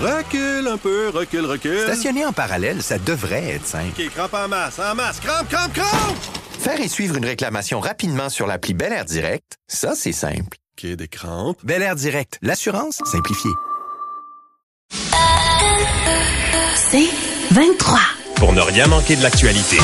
Recule un peu, recule, recule. Stationner en parallèle, ça devrait être simple. OK, crampe en masse, en masse, crampe, crampe, crampe! Faire et suivre une réclamation rapidement sur l'appli Bel Air Direct, ça, c'est simple. OK, des crampes. Bel Air Direct, l'assurance simplifiée. C'est 23. Pour ne rien manquer de l'actualité.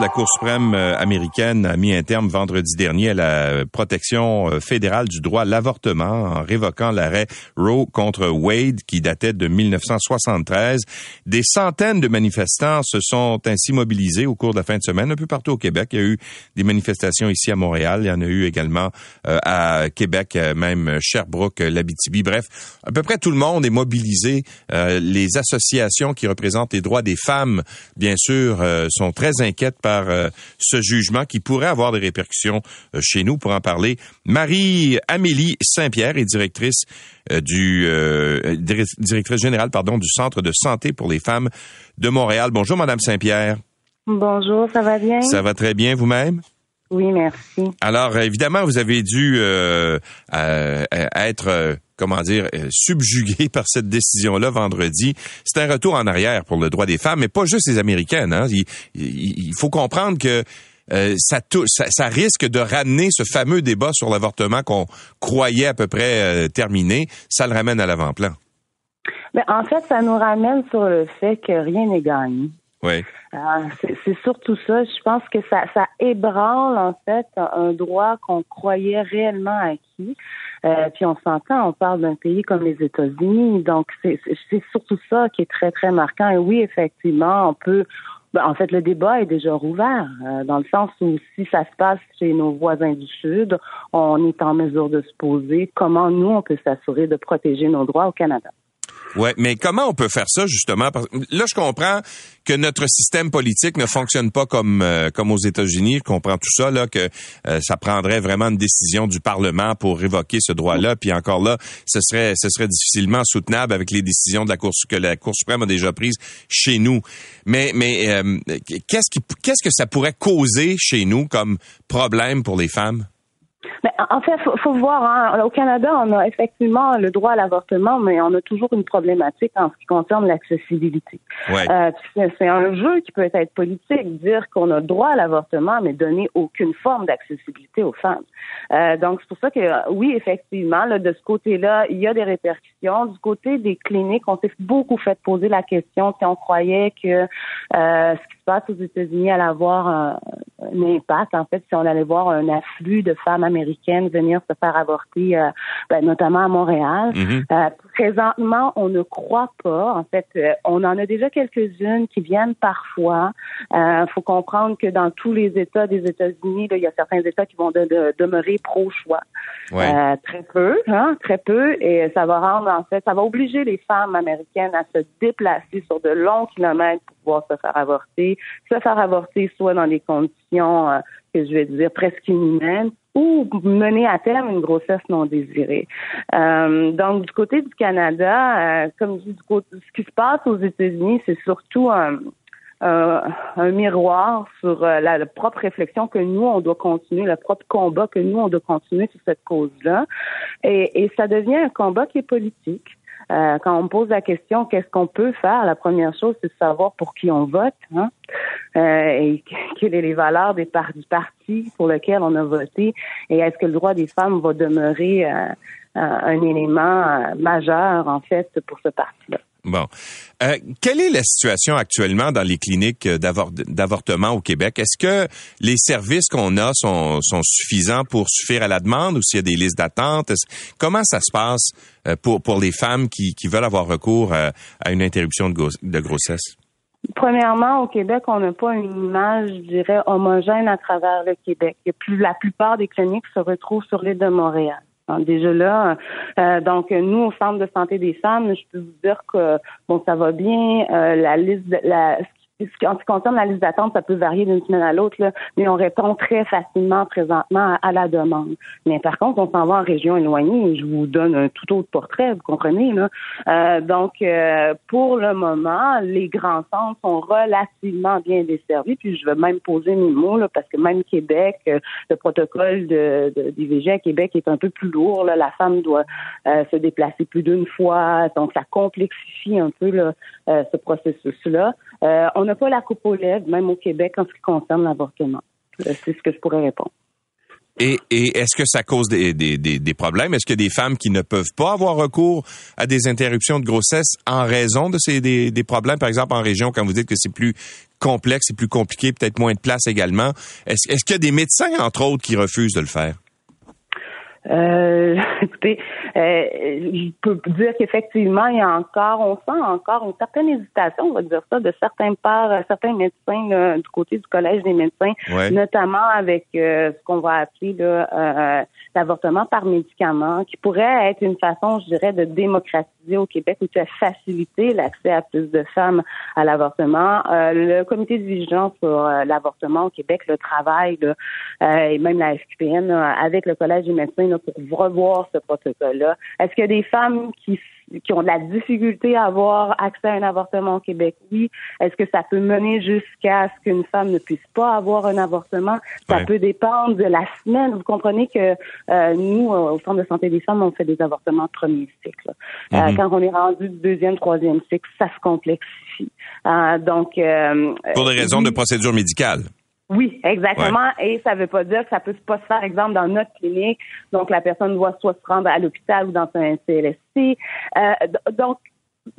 La Cour suprême euh, américaine a mis un terme vendredi dernier à la protection euh, fédérale du droit à l'avortement en révoquant l'arrêt Roe contre Wade qui datait de 1973. Des centaines de manifestants se sont ainsi mobilisés au cours de la fin de semaine un peu partout au Québec. Il y a eu des manifestations ici à Montréal. Il y en a eu également euh, à Québec, même Sherbrooke, l'Abitibi. Bref, à peu près tout le monde est mobilisé. les associations qui représentent les droits des femmes, bien sûr, sont très inquiètes par euh, ce jugement qui pourrait avoir des répercussions euh, chez nous. Pour en parler, Marie-Amélie Saint-Pierre est directrice euh, du directrice générale pardon du Centre de santé pour les femmes de Montréal. Bonjour Madame Saint-Pierre. Bonjour, ça va bien? Ça va très bien vous-même? Oui, merci. Alors évidemment, vous avez dû être comment dire, euh, subjugué par cette décision-là vendredi. C'est un retour en arrière pour le droit des femmes, mais pas juste les Américaines. Hein. Il, faut comprendre que euh, ça, ça, risque de ramener ce fameux débat sur l'avortement qu'on croyait à peu près euh, terminé. Ça le ramène à l'avant-plan. Mais en fait, ça nous ramène sur le fait que rien n'est gagné. Oui. c'est surtout ça. Je pense que ça, ça ébranle en fait un droit qu'on croyait réellement acquis. Euh, puis on s'entend, on parle d'un pays comme les États-Unis, donc c'est surtout ça qui est très très marquant. Et oui, effectivement, on peut. Ben, en fait, le débat est déjà rouvert, euh, dans le sens où si ça se passe chez nos voisins du Sud, on est en mesure de se poser comment nous, on peut s'assurer de protéger nos droits au Canada. Ouais, mais comment on peut faire ça justement? Là, je comprends que notre système politique ne fonctionne pas comme euh, comme aux États-Unis. Je comprends tout ça là que euh, ça prendrait vraiment une décision du Parlement pour révoquer ce droit-là. Puis encore là, ce serait ce serait difficilement soutenable avec les décisions de la Cour que la Cour suprême a déjà prises chez nous. Mais mais euh, qu'est-ce qui qu'est-ce que ça pourrait causer chez nous comme problème pour les femmes? Mais en fait, faut, faut voir. Hein, au Canada, on a effectivement le droit à l'avortement, mais on a toujours une problématique en ce qui concerne l'accessibilité. Euh, c'est un jeu qui peut être politique, dire qu'on a droit à l'avortement, mais donner aucune forme d'accessibilité aux femmes. Euh, donc c'est pour ça que oui, effectivement, là, de ce côté-là, il y a des répercussions. Du côté des cliniques, on s'est beaucoup fait poser la question si on croyait que euh, ce qui se passe aux États-Unis allait avoir un, un impact. En fait, si on allait voir un afflux de femmes américaines venir se faire avorter, euh, ben, notamment à Montréal. Mhm. Euh, présentement, on ne croit pas. En fait, euh, on en a déjà quelques-unes qui viennent parfois. Il faut comprendre que dans tous les États des États-Unis, il y a certains États qui vont demeurer pro-choix. très peu, hein, très peu, et ça va rendre en fait, ça va obliger les femmes américaines à se déplacer sur de longs kilomètres pour pouvoir se faire avorter, se faire avorter soit dans des conditions que je vais dire presque inhumaines ou mener à terme une grossesse non désirée. Euh, donc, du côté du Canada, euh, comme je dis, du côté, ce qui se passe aux États-Unis, c'est surtout un, un, miroir sur euh, la, propre réflexion que nous, on doit continuer, le propre combat que nous, on doit continuer sur cette cause-là. Et, et ça devient un combat qui est politique. Euh, quand on pose la question qu'est-ce qu'on peut faire, la première chose, c'est de savoir pour qui on vote hein, euh, et quelles sont les valeurs des par du parti pour lequel on a voté et est-ce que le droit des femmes va demeurer euh, un élément majeur, en fait, pour ce parti-là. Bon. Euh, quelle est la situation actuellement dans les cliniques d'avortement au Québec? Est-ce que les services qu'on a sont, suffisants pour suffire à la demande ou s'il y a des listes d'attente? Comment ça se passe euh, pour, pour les femmes qui, veulent avoir recours à, à une interruption de, de grossesse? Premièrement, au Québec, on n'a pas une image, je dirais, homogène à travers le Québec. la plupart des cliniques se retrouvent sur l'île de Montréal. Hein, déjà là, euh, donc nous au centre de santé des femmes, je peux vous dire que bon, ça va bien. Euh, la liste, en ce qui concerne la liste d'attente, ça peut varier d'une semaine à l'autre, mais on répond très facilement présentement à, la demande. Mais par contre, on s'en va en région éloignée et je vous donne un tout autre portrait, vous comprenez. Là. Euh, donc, euh, pour le moment, les grands centres sont relativement bien desservis. Puis je vais même poser mes mots là, parce que même Québec, euh, le protocole de, de, d'IVG à Québec est un peu plus lourd. Là. La femme doit se déplacer plus d'une fois, donc ça complexifie un peu là, ce processus-là. On n'a pas la coupe aux lèvres, même au Québec, en ce qui concerne l'avortement. C'est ce que je pourrais répondre. Et, est-ce que ça cause des, des, problèmes? Est-ce qu'il y a des femmes qui ne peuvent pas avoir recours à des interruptions de grossesse en raison de ces des, des problèmes? Par exemple, en région, quand vous dites que c'est plus complexe, c'est plus compliqué, peut-être moins de place également. Est-ce, est-ce qu'il y a des médecins, entre autres, qui refusent de le faire? Euh, écoutez, euh, je peux dire qu'effectivement, il y a encore, on sent encore une certaine hésitation, on va dire ça, de certains euh, certains médecins du côté du collège des médecins, notamment avec euh, ce qu'on va appeler là, l'avortement par médicament, qui pourrait être une façon, je dirais, de démocratiser au Québec ou de faciliter l'accès à plus de femmes à l'avortement. le comité de vigilance sur l'avortement au Québec le travail et même la FQPN avec le collège des médecins pour revoir ce protocole-là. Est-ce qu'il y a des femmes qui qui ont de la difficulté à avoir accès à un avortement au Québec, oui. Est-ce que ça peut mener jusqu'à ce qu'une femme ne puisse pas avoir un avortement? Ça peut dépendre de la semaine. Vous comprenez que euh, nous, au Centre de santé des femmes, on fait des avortements de premier cycle. Euh, mm-hmm. quand on est rendu du deuxième, troisième cycle, ça se complexifie. Euh, donc, pour des raisons de procédure médicale. Oui, exactement. Et ça ne veut pas dire que ça peut pas se faire, exemple, dans notre clinique. Donc, la personne doit soit se rendre à l'hôpital ou dans un CLSC. Euh, donc,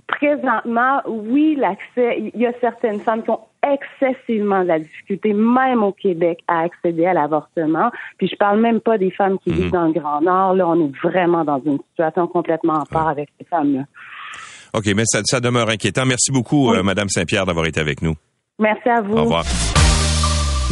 présentement, oui, l'accès, il y a certaines femmes qui ont excessivement de la difficulté, même au Québec, à accéder à l'avortement. Puis je parle même pas des femmes qui vivent mhm. dans le Grand Nord. Là, on est vraiment dans une situation complètement en part avec ces femmes-là. OK, mais ça, demeure inquiétant. Merci beaucoup, Mme euh, Madame Saint-Pierre, d'avoir été avec nous. Merci à vous. Au revoir.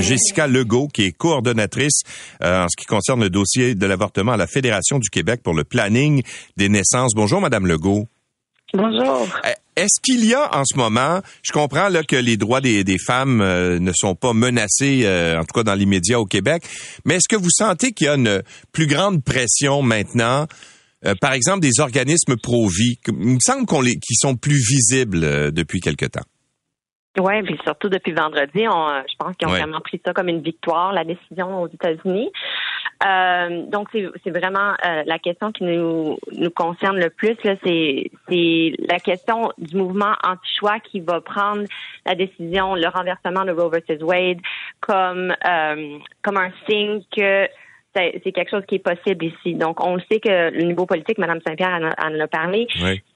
Jessica Legault, qui est coordonnatrice euh, en ce qui concerne le dossier de l'avortement à la Fédération du Québec pour le planning des naissances. Bonjour, Madame Legault. Bonjour. Euh, est-ce qu'il y a en ce moment, je comprends là que les droits des, femmes euh, ne sont pas menacés, en tout cas dans l'immédiat au Québec, mais est-ce que vous sentez qu'il y a une plus grande pression maintenant par exemple, des organismes pro-vie, il me semble qu'on les, qui sont plus visibles depuis quelque temps? Oui, puis surtout depuis vendredi, on, euh, je pense qu'ils ont vraiment pris ça comme une victoire, la décision aux États-Unis. Euh, donc c'est vraiment euh, la question qui nous nous concerne le plus là, c'est c'est la question du mouvement anti-choix qui va prendre la décision, le renversement de Roe versus Wade comme euh, comme un signe que c'est quelque chose qui est possible ici. Donc, on le sait que le niveau politique, Mme Saint-Pierre en, a parlé,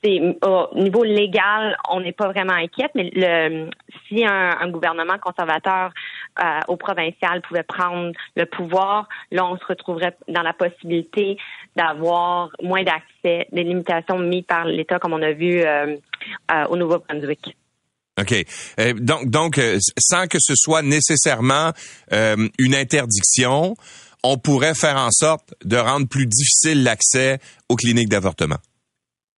c'est au niveau légal, on n'est pas vraiment inquiète, mais le, si un, gouvernement conservateur euh, au provincial pouvait prendre le pouvoir, là, on se retrouverait dans la possibilité d'avoir moins d'accès, des limitations mises par l'État, comme on a vu euh, euh, au Nouveau-Brunswick. OK. donc, donc sans que ce soit nécessairement une interdiction, on pourrait faire en sorte de rendre plus difficile l'accès aux cliniques d'avortement.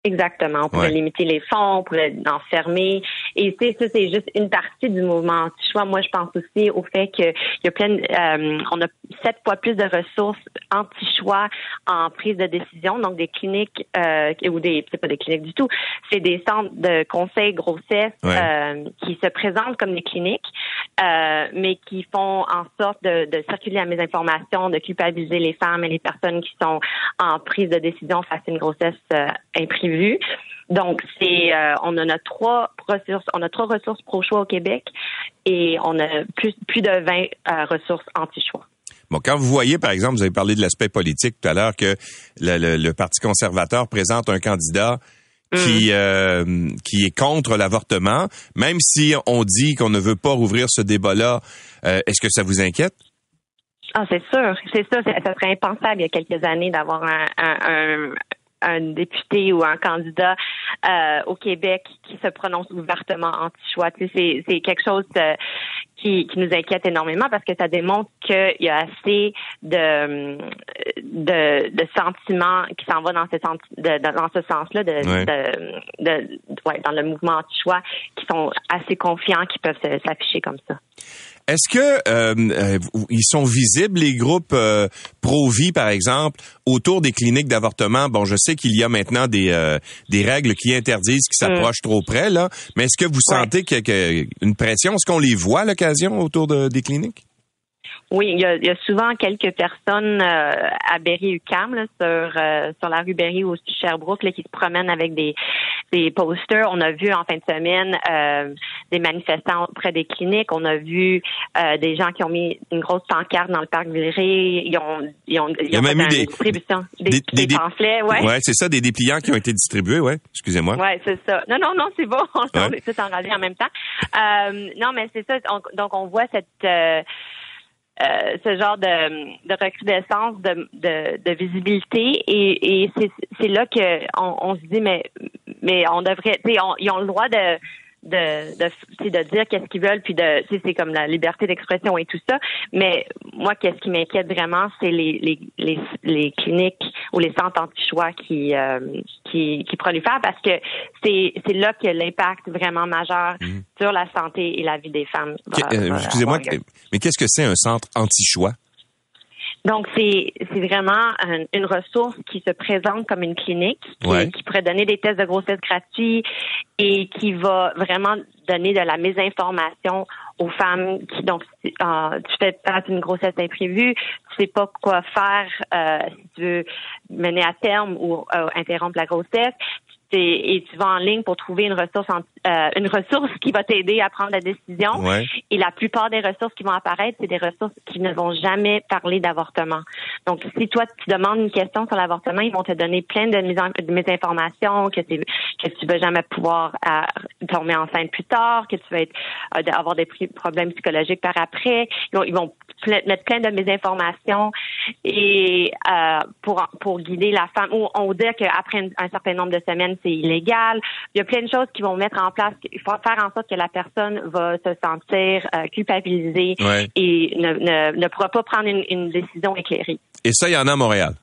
Exactement. On pourrait limiter les fonds, on pourrait enfermer. Et c'est ça, c'est juste une partie du mouvement anti-choix. Moi, je pense aussi au fait qu'il y a plein, euh, on a sept fois plus de ressources anti-choix en prise de décision. Donc, des cliniques euh, ou des, c'est pas des cliniques du tout, c'est des centres de conseil grossesse euh, qui se présentent comme des cliniques, euh, mais qui font en sorte de, de circuler à mes informations, de culpabiliser les femmes et les personnes qui sont en prise de décision face à une grossesse imprimée vu. Donc, c'est, euh, on en a trois ressources, on a trois ressources pro-choix au Québec et on a plus, plus de 20 euh, ressources anti-choix. Bon, quand vous voyez, par exemple, vous avez parlé de l'aspect politique tout à l'heure, que le, Parti conservateur présente un candidat qui mm. euh, qui est contre l'avortement, même si on dit qu'on ne veut pas rouvrir ce débat-là, est-ce que ça vous inquiète? Ah, c'est sûr, c'est ça. Ça serait impensable il y a quelques années d'avoir un, un, un député ou un candidat euh, au Québec qui se prononce ouvertement anti-choix. C'est, c'est quelque chose de, qui, qui, nous inquiète énormément parce que ça démontre qu'il y a assez de, de, de sentiments qui s'en vont dans ce, sens, de, dans ce sens-là, de, de, de, ouais, dans le mouvement anti-choix, qui sont assez confiants, qui peuvent s'afficher comme ça. Est-ce que euh, euh, ils sont visibles les groupes euh, pro-vie par exemple autour des cliniques d'avortement? Bon, je sais qu'il y a maintenant des des règles qui interdisent qui s'approchent trop près là, mais est-ce que vous sentez qu'il y a une pression? Est-ce qu'on les voit à l'occasion autour de, des cliniques? Oui, il y, a, il y a, souvent quelques personnes euh, à Berry-UQAM, sur, euh, sur la rue Berry ou aussi Sherbrooke, là, qui se promènent avec des, des posters. On a vu en fin de semaine euh, des manifestants près des cliniques. On a vu des gens qui ont mis une grosse pancarte dans le parc Villeray. Ils ont, ils ont, il y a même eu des, distribution, des, des, des, pamphlets. Ouais, ouais c'est ça, des dépliants qui ont été distribués. Ouais, excusez-moi. Ouais, c'est ça. Non, non, non, c'est bon. On est tous en en même temps. non, mais c'est ça. donc, on voit cette euh, ce genre de, de recrudescence de, de, de visibilité et, et c'est là que on, on, se dit mais mais on devrait ils ont le droit de de de, de dire qu'est-ce qu'ils veulent puis de c'est comme la liberté d'expression et tout ça. Mais moi qu'est-ce qui m'inquiète vraiment c'est les, les, les les cliniques ou les centres anti-choix qui euh, qui qui prolifèrent parce que c'est c'est là que l'impact vraiment majeur mhm. sur la santé et la vie des femmes euh, excusez-moi mais qu'est-ce que c'est un centre anti-choix? Donc, c'est vraiment une ressource qui se présente comme une clinique, qui, pourrait donner des tests de grossesse gratuits et qui va vraiment donner de la mésinformation aux femmes qui donc euh, tu fais une grossesse imprévue, tu sais pas quoi faire euh, si tu veux mener à terme ou euh, interrompre la grossesse, et tu vas en ligne pour trouver une ressource euh, une ressource qui va t'aider à prendre la décision. Et la plupart des ressources qui vont apparaître, c'est des ressources qui ne vont jamais parler d'avortement. Donc, si toi tu demandes une question sur l'avortement, ils vont te donner plein de, mes informations que, que tu vas jamais pouvoir euh, tomber enceinte plus tard, que tu vas être, euh, avoir des problèmes psychologiques par après. Ils vont, mettre plein de mes informations et pour pour guider la femme ou on dire qu'après un certain nombre de semaines c'est illégal. Il y a plein de choses qui vont mettre en place. Il faut faire en sorte que la personne va se sentir euh, culpabilisée et ne, ne, pourra pas prendre une, décision éclairée. Et ça, il y en a à Montréal?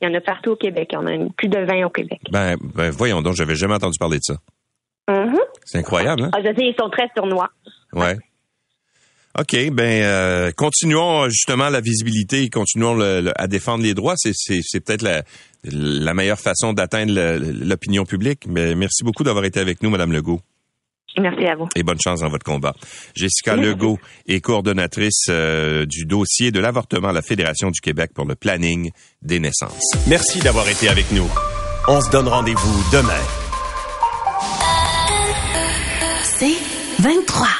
Il y en a partout au Québec. Il y en a plus de 20 au Québec. Ben, ben voyons donc, j'avais jamais entendu parler de ça. Mm-hmm. C'est incroyable, hein? Ah, je sais, ils sont très sournois. Ouais. OK, ben euh, continuons justement la visibilité, continuons à défendre les droits. C'est, c'est, peut-être la, la meilleure façon d'atteindre l'opinion publique. Mais merci beaucoup d'avoir été avec nous, Madame Legault. Merci à vous. Et bonne chance dans votre combat. Jessica Legault est coordonnatrice euh, du dossier de l'avortement à la Fédération du Québec pour le planning des naissances. Merci d'avoir été avec nous. On se donne rendez-vous demain. C'est 23.